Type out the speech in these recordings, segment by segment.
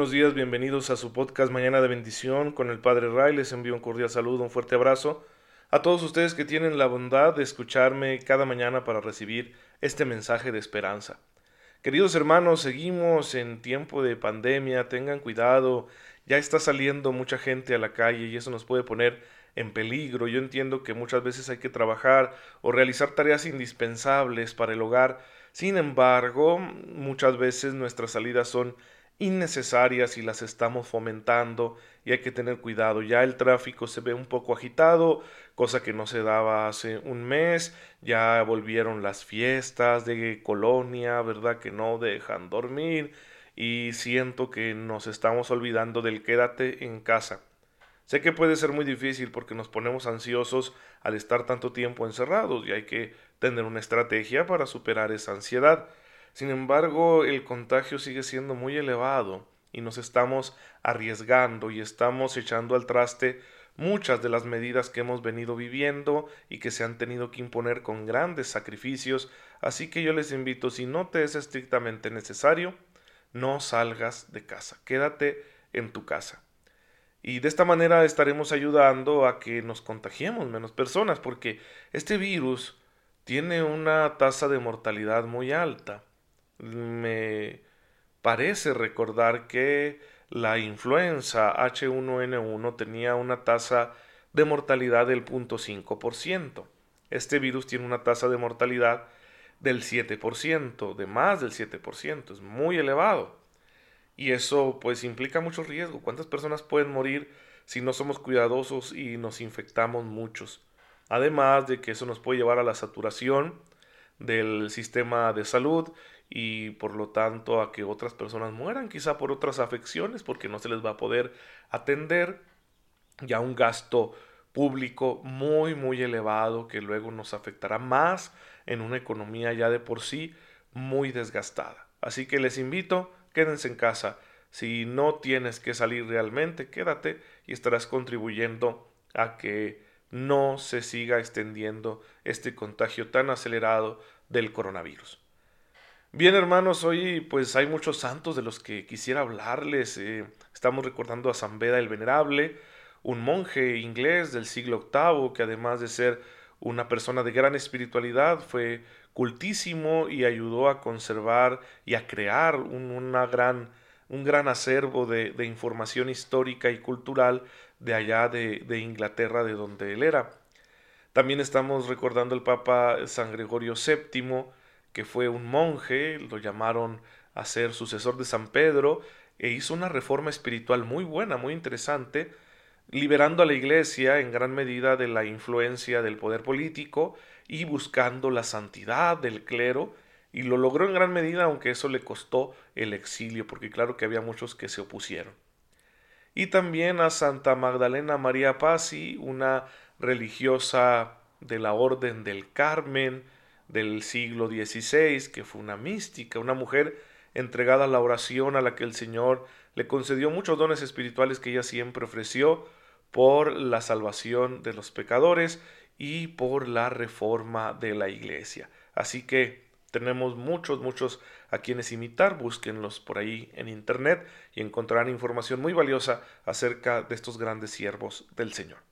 buenos días, bienvenidos a su podcast Mañana de Bendición con el Padre Ray. Les envío un cordial saludo, un fuerte abrazo a todos ustedes que tienen la bondad de escucharme cada mañana para recibir este mensaje de esperanza. Queridos hermanos, seguimos en tiempo de pandemia, tengan cuidado, ya está saliendo mucha gente a la calle y eso nos puede poner en peligro. Yo entiendo que muchas veces hay que trabajar o realizar tareas indispensables para el hogar, sin embargo, muchas veces nuestras salidas son innecesarias y las estamos fomentando y hay que tener cuidado. Ya el tráfico se ve un poco agitado, cosa que no se daba hace un mes. Ya volvieron las fiestas de colonia, ¿verdad? Que no dejan dormir y siento que nos estamos olvidando del quédate en casa. Sé que puede ser muy difícil porque nos ponemos ansiosos al estar tanto tiempo encerrados y hay que tener una estrategia para superar esa ansiedad. Sin embargo, el contagio sigue siendo muy elevado y nos estamos arriesgando y estamos echando al traste muchas de las medidas que hemos venido viviendo y que se han tenido que imponer con grandes sacrificios, así que yo les invito, si no te es estrictamente necesario, no salgas de casa, quédate en tu casa. Y de esta manera estaremos ayudando a que nos contagiemos menos personas, porque este virus tiene una tasa de mortalidad muy alta me parece recordar que la influenza H1N1 tenía una tasa de mortalidad del 0.5%. Este virus tiene una tasa de mortalidad del 7%, de más del 7%, es muy elevado. Y eso pues implica mucho riesgo. ¿Cuántas personas pueden morir si no somos cuidadosos y nos infectamos muchos? Además de que eso nos puede llevar a la saturación del sistema de salud y por lo tanto a que otras personas mueran, quizá por otras afecciones, porque no se les va a poder atender, ya un gasto público muy muy elevado que luego nos afectará más en una economía ya de por sí muy desgastada. Así que les invito, quédense en casa. Si no tienes que salir realmente, quédate y estarás contribuyendo a que no se siga extendiendo este contagio tan acelerado del coronavirus. Bien hermanos, hoy pues hay muchos santos de los que quisiera hablarles. Eh, estamos recordando a San Beda el Venerable, un monje inglés del siglo VIII que además de ser una persona de gran espiritualidad fue cultísimo y ayudó a conservar y a crear un, una gran, un gran acervo de, información histórica y cultural de allá de, de Inglaterra, de donde él era. También estamos recordando al Papa San Gregorio VII, que fue un monje, lo llamaron a ser sucesor de San Pedro, e hizo una reforma espiritual muy buena, muy interesante, liberando a la Iglesia en gran medida de la influencia del poder político y buscando la santidad del clero, y lo logró en gran medida, aunque eso le costó el exilio, porque claro que había muchos que se opusieron. Y también a Santa Magdalena María Pazzi, una religiosa de la Orden del Carmen, del siglo XVI, que fue una mística, una mujer entregada a la oración a la que el Señor le concedió muchos dones espirituales que ella siempre ofreció por la salvación de los pecadores y por la reforma de la iglesia. Así que tenemos muchos, muchos a quienes imitar, búsquenlos por ahí en internet y encontrarán información muy valiosa acerca de estos grandes siervos del Señor.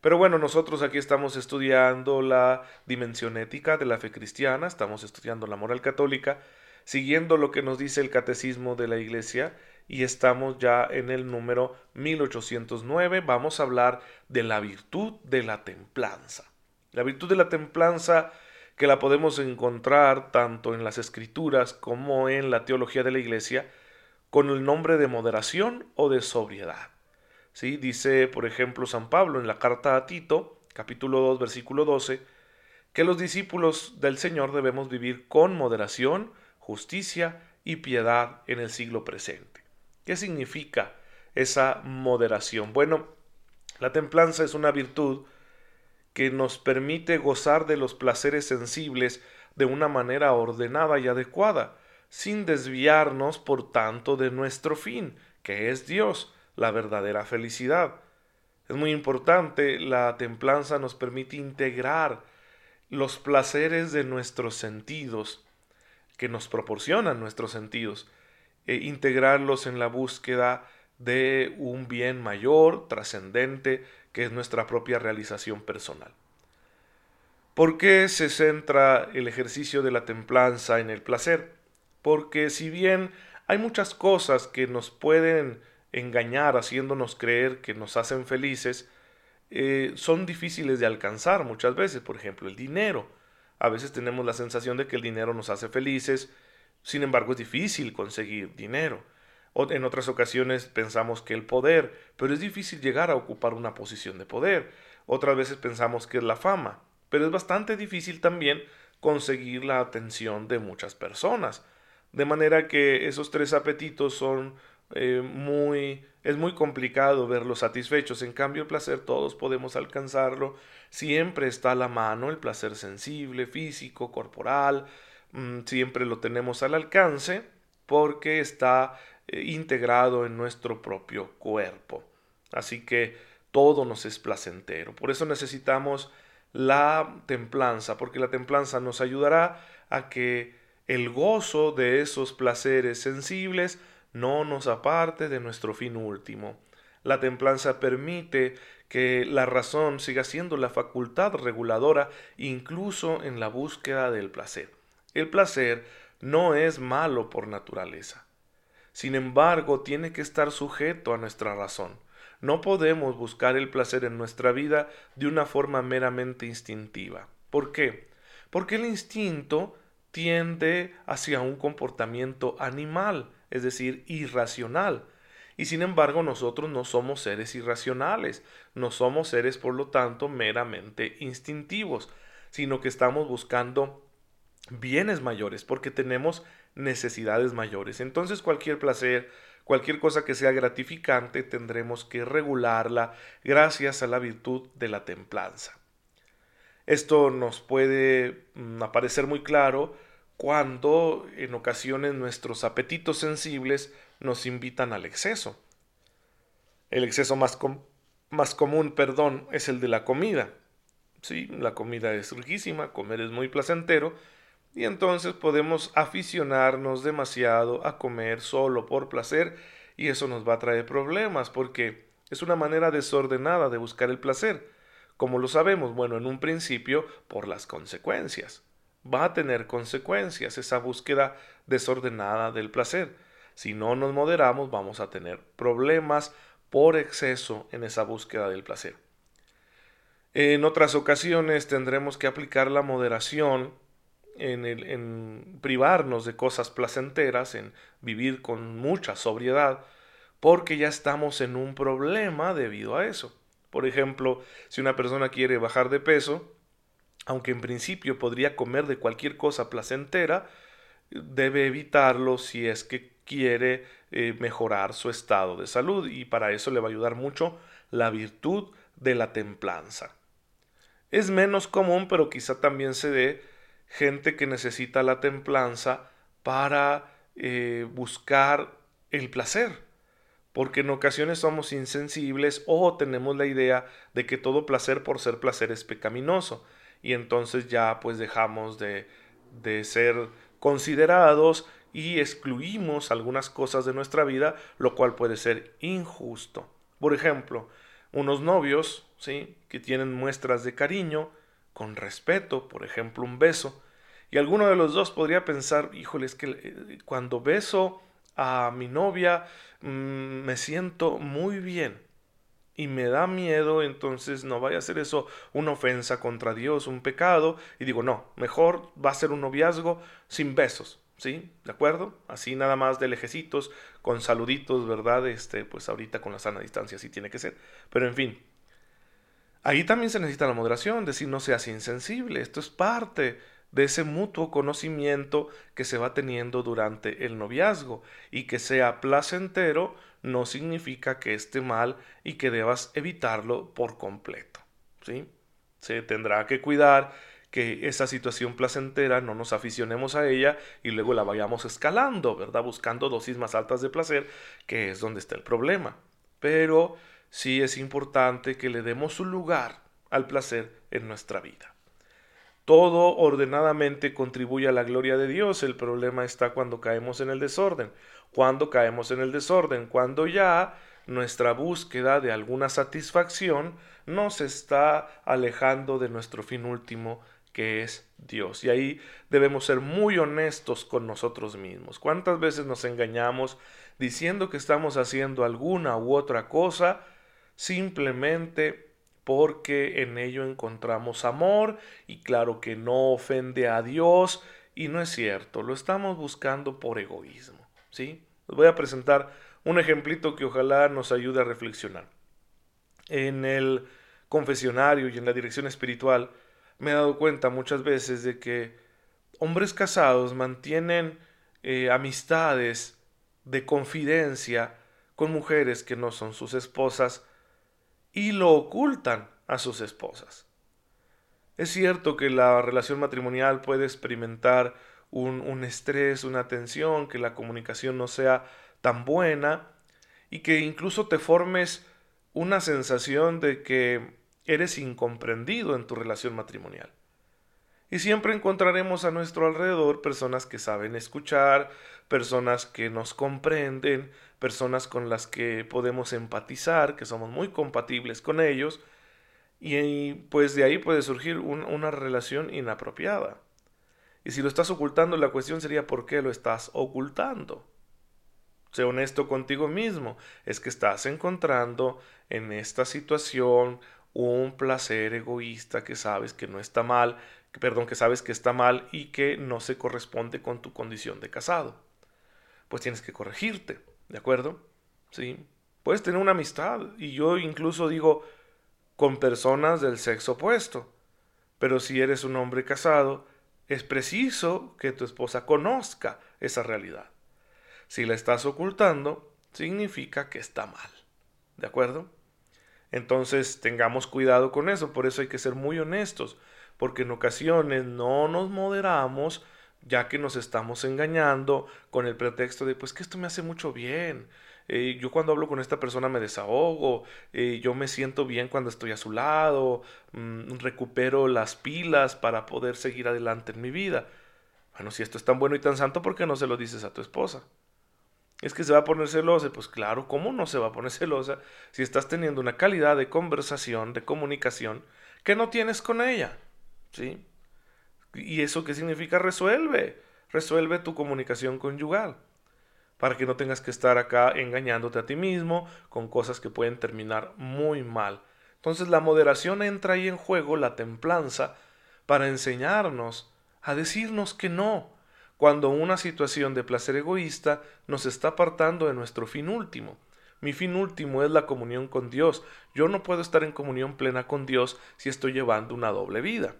Pero bueno, nosotros aquí estamos estudiando la dimensión ética de la fe cristiana, estamos estudiando la moral católica, siguiendo lo que nos dice el catecismo de la Iglesia y estamos ya en el número 1809. Vamos a hablar de la virtud de la templanza. La virtud de la templanza que la podemos encontrar tanto en las escrituras como en la teología de la Iglesia con el nombre de moderación o de sobriedad. ¿Sí? Dice, por ejemplo, San Pablo en la carta a Tito, capítulo 2, versículo 12, que los discípulos del Señor debemos vivir con moderación, justicia y piedad en el siglo presente. ¿Qué significa esa moderación? Bueno, la templanza es una virtud que nos permite gozar de los placeres sensibles de una manera ordenada y adecuada, sin desviarnos, por tanto, de nuestro fin, que es Dios, la verdadera felicidad. Es muy importante, la templanza nos permite integrar los placeres de nuestros sentidos, que nos proporcionan nuestros sentidos, eh, integrarlos en la búsqueda de un bien mayor, trascendente, que es nuestra propia realización personal. ¿Por qué se centra el ejercicio de la templanza en el placer? Porque si bien hay muchas cosas que nos pueden engañar haciéndonos creer que nos hacen felices, eh, son difíciles de alcanzar muchas veces. Por ejemplo, el dinero. A veces tenemos la sensación de que el dinero nos hace felices, sin embargo es difícil conseguir dinero. O en otras ocasiones pensamos que el poder, pero es difícil llegar a ocupar una posición de poder. Otras veces pensamos que es la fama, pero es bastante difícil también conseguir la atención de muchas personas. De manera que esos tres apetitos son eh, muy es muy complicado verlos satisfechos. En cambio, el placer todos podemos alcanzarlo. Siempre está a la mano el placer sensible, físico, corporal. Mm, siempre lo tenemos al alcance porque está eh, integrado en nuestro propio cuerpo. Así que todo nos es placentero. Por eso necesitamos la templanza, porque la templanza nos ayudará a que el gozo de esos placeres sensibles no nos aparte de nuestro fin último. La templanza permite que la razón siga siendo la facultad reguladora incluso en la búsqueda del placer. El placer no es malo por naturaleza. Sin embargo, tiene que estar sujeto a nuestra razón. No podemos buscar el placer en nuestra vida de una forma meramente instintiva. ¿Por qué? Porque el instinto tiende hacia un comportamiento animal es decir, irracional. Y sin embargo nosotros no somos seres irracionales, no somos seres por lo tanto meramente instintivos, sino que estamos buscando bienes mayores porque tenemos necesidades mayores. Entonces cualquier placer, cualquier cosa que sea gratificante tendremos que regularla gracias a la virtud de la templanza. Esto nos puede mm, aparecer muy claro cuando en ocasiones nuestros apetitos sensibles nos invitan al exceso. El exceso más, más común, perdón, es el de la comida. Sí, la comida es riquísima, comer es muy placentero, y entonces podemos aficionarnos demasiado a comer solo por placer, y eso nos va a traer problemas, porque es una manera desordenada de buscar el placer. Como lo sabemos? Bueno, en un principio por las consecuencias va a tener consecuencias esa búsqueda desordenada del placer. Si no nos moderamos, vamos a tener problemas por exceso en esa búsqueda del placer. En otras ocasiones tendremos que aplicar la moderación en, privarnos de cosas placenteras, en vivir con mucha sobriedad, porque ya estamos en un problema debido a eso. Por ejemplo, si una persona quiere bajar de peso, aunque en principio podría comer de cualquier cosa placentera, debe evitarlo si es que quiere eh, mejorar su estado de salud y para eso le va a ayudar mucho la virtud de la templanza. Es menos común, pero quizá también se dé gente que necesita la templanza para eh, buscar el placer, porque en ocasiones somos insensibles o tenemos la idea de que todo placer por ser placer es pecaminoso y entonces ya pues dejamos de, de ser considerados y excluimos algunas cosas de nuestra vida, lo cual puede ser injusto. Por ejemplo, unos novios, ¿sí? que tienen muestras de cariño, con respeto, por ejemplo, un beso, y alguno de los dos podría pensar, híjole, es que eh, cuando beso a mi novia mm, me siento muy bien y me da miedo, entonces no vaya a ser eso una ofensa contra Dios, un pecado, y digo, no, mejor va a ser un noviazgo sin besos, ¿sí? ¿De acuerdo? Así nada más de lejecitos, con saluditos, ¿verdad? Este, pues ahorita con la sana distancia así tiene que ser, pero en fin. Ahí también se necesita la moderación, decir no seas insensible, esto es parte de ese mutuo conocimiento que se va teniendo durante el noviazgo y que sea placentero no significa que esté mal y que debas evitarlo por completo. ¿sí? Se tendrá que cuidar que esa situación placentera no nos aficionemos a ella y luego la vayamos escalando, ¿verdad? Buscando dosis más altas de placer, que es donde está el problema. Pero sí es importante que le demos un lugar al placer en nuestra vida. Todo ordenadamente contribuye a la gloria de Dios. El problema está cuando caemos en el desorden. Cuando caemos en el desorden, cuando ya nuestra búsqueda de alguna satisfacción nos está alejando de nuestro fin último, que es Dios. Y ahí debemos ser muy honestos con nosotros mismos. ¿Cuántas veces nos engañamos diciendo que estamos haciendo alguna u otra cosa simplemente porque en ello encontramos amor y claro que no ofende a Dios y no es cierto, lo estamos buscando por egoísmo, ¿sí? Les voy a presentar un ejemplito que ojalá nos ayude a reflexionar. En el confesionario y en la dirección espiritual me he dado cuenta muchas veces de que hombres casados mantienen eh, amistades de confidencia con mujeres que no son sus esposas y lo ocultan a sus esposas. Es cierto que la relación matrimonial puede experimentar un, un, estrés, una tensión, que la comunicación no sea tan buena y que incluso te formes una sensación de que eres incomprendido en tu relación matrimonial. Y siempre encontraremos a nuestro alrededor personas que saben escuchar, personas que nos comprenden, personas con las que podemos empatizar, que somos muy compatibles con ellos, y pues de ahí puede surgir una relación inapropiada. Y si lo estás ocultando, la cuestión sería ¿por qué lo estás ocultando? Sé honesto contigo mismo. Es que estás encontrando en esta situación un placer egoísta que sabes que no está mal, perdón, que sabes que está mal y que no se corresponde con tu condición de casado. Pues tienes que corregirte, ¿de acuerdo? Sí. Puedes tener una amistad y yo incluso digo con personas del sexo opuesto. Pero si eres un hombre casado, es preciso que tu esposa conozca esa realidad. Si la estás ocultando, significa que está mal. ¿De acuerdo? Entonces tengamos cuidado con eso, por eso hay que ser muy honestos, porque en ocasiones no nos moderamos ya que nos estamos engañando con el pretexto de pues que esto me hace mucho bien. Eh, yo cuando hablo con esta persona me desahogo, eh, yo me siento bien cuando estoy a su lado, mm, recupero las pilas para poder seguir adelante en mi vida. Bueno, si esto es tan bueno y tan santo, ¿por qué no se lo dices a tu esposa? es que se va a poner celosa. Pues claro, ¿cómo no se va a poner celosa si estás teniendo una calidad de conversación, de comunicación que no tienes con ella? ¿Sí? ¿Y eso qué significa? Resuelve. Resuelve tu comunicación conyugal. Para que no tengas que estar acá engañándote a ti mismo con cosas que pueden terminar muy mal. Entonces la moderación entra ahí en juego, la templanza, para enseñarnos a decirnos que no, cuando una situación de placer egoísta nos está apartando de nuestro fin último. Mi fin último es la comunión con Dios. Yo no puedo estar en comunión plena con Dios si estoy llevando una doble vida.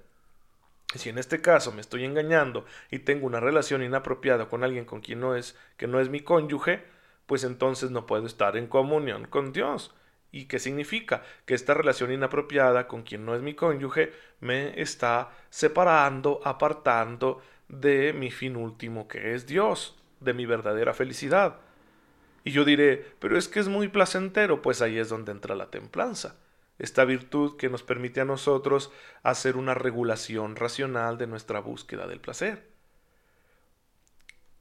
Si en este caso me estoy engañando y tengo una relación inapropiada con alguien con quien no es que no es mi cónyuge, pues entonces no puedo estar en comunión con Dios. ¿Y qué significa? Que esta relación inapropiada con quien no es mi cónyuge me está separando, apartando de mi fin último, que es Dios, de mi verdadera felicidad. Y yo diré, pero es que es muy placentero, pues ahí es donde entra la templanza, esta virtud que nos permite a nosotros hacer una regulación racional de nuestra búsqueda del placer.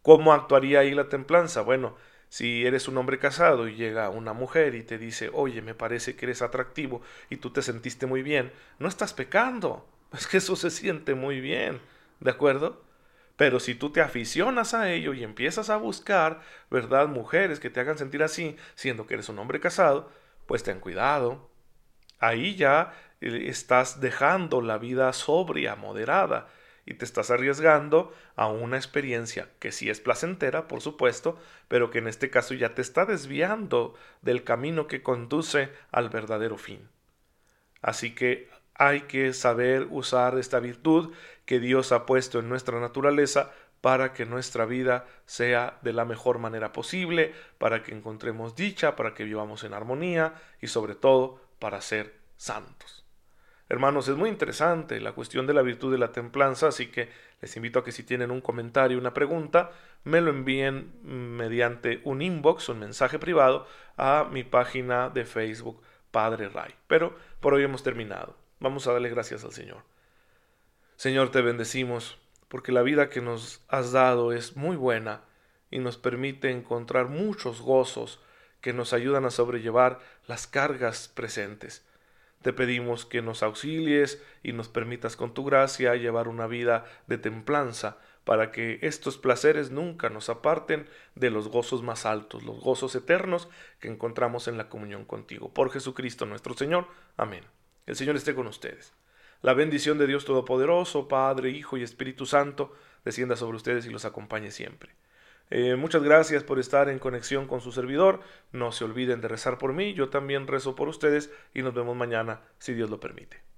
¿Cómo actuaría ahí la templanza? Bueno, si eres un hombre casado y llega una mujer y te dice, oye, me parece que eres atractivo y tú te sentiste muy bien, no estás pecando, es que eso se siente muy bien, ¿de acuerdo? Pero si tú te aficionas a ello y empiezas a buscar, ¿verdad? Mujeres que te hagan sentir así, siendo que eres un hombre casado, pues ten cuidado. Ahí ya eh, estás dejando la vida sobria, moderada, y te estás arriesgando a una experiencia que sí es placentera, por supuesto, pero que en este caso ya te está desviando del camino que conduce al verdadero fin. Así que hay que saber usar esta virtud que Dios ha puesto en nuestra naturaleza para que nuestra vida sea de la mejor manera posible, para que encontremos dicha, para que vivamos en armonía y sobre todo para ser santos. Hermanos, es muy interesante la cuestión de la virtud de la templanza, así que les invito a que si tienen un comentario, una pregunta, me lo envíen mediante un inbox, un mensaje privado, a mi página de Facebook, Padre Ray. Pero por hoy hemos terminado. Vamos a darle gracias al Señor. Señor, te bendecimos porque la vida que nos has dado es muy buena y nos permite encontrar muchos gozos que nos ayudan a sobrellevar las cargas presentes. Te pedimos que nos auxilies y nos permitas con tu gracia llevar una vida de templanza para que estos placeres nunca nos aparten de los gozos más altos, los gozos eternos que encontramos en la comunión contigo. Por Jesucristo nuestro Señor. Amén. El Señor esté con ustedes. La bendición de Dios Todopoderoso, Padre, Hijo y Espíritu Santo, descienda sobre ustedes y los acompañe siempre. Eh, muchas gracias por estar en conexión con su servidor. No se olviden de rezar por mí, yo también rezo por ustedes y nos vemos mañana, si Dios lo permite.